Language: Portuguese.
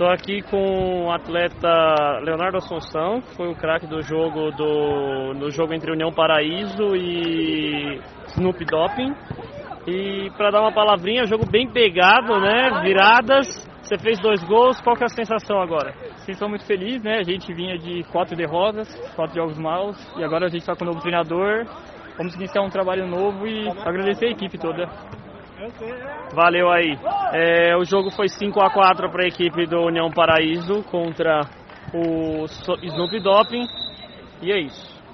Estou aqui com o atleta Leonardo Assunção, que foi o craque do jogo do no jogo entre União Paraíso e Snoop Doping. E para dar uma palavrinha, jogo bem pegado, né? Viradas. Você fez dois gols, qual que é a sensação agora? Sensação muito feliz, né? A gente vinha de quatro derrotas, quatro jogos maus, e agora a gente está com um novo treinador. Vamos iniciar um trabalho novo e agradecer a equipe toda. Valeu aí. É, o jogo foi 5 a 4 para a equipe do União Paraíso contra o Snoop Doping. E é isso.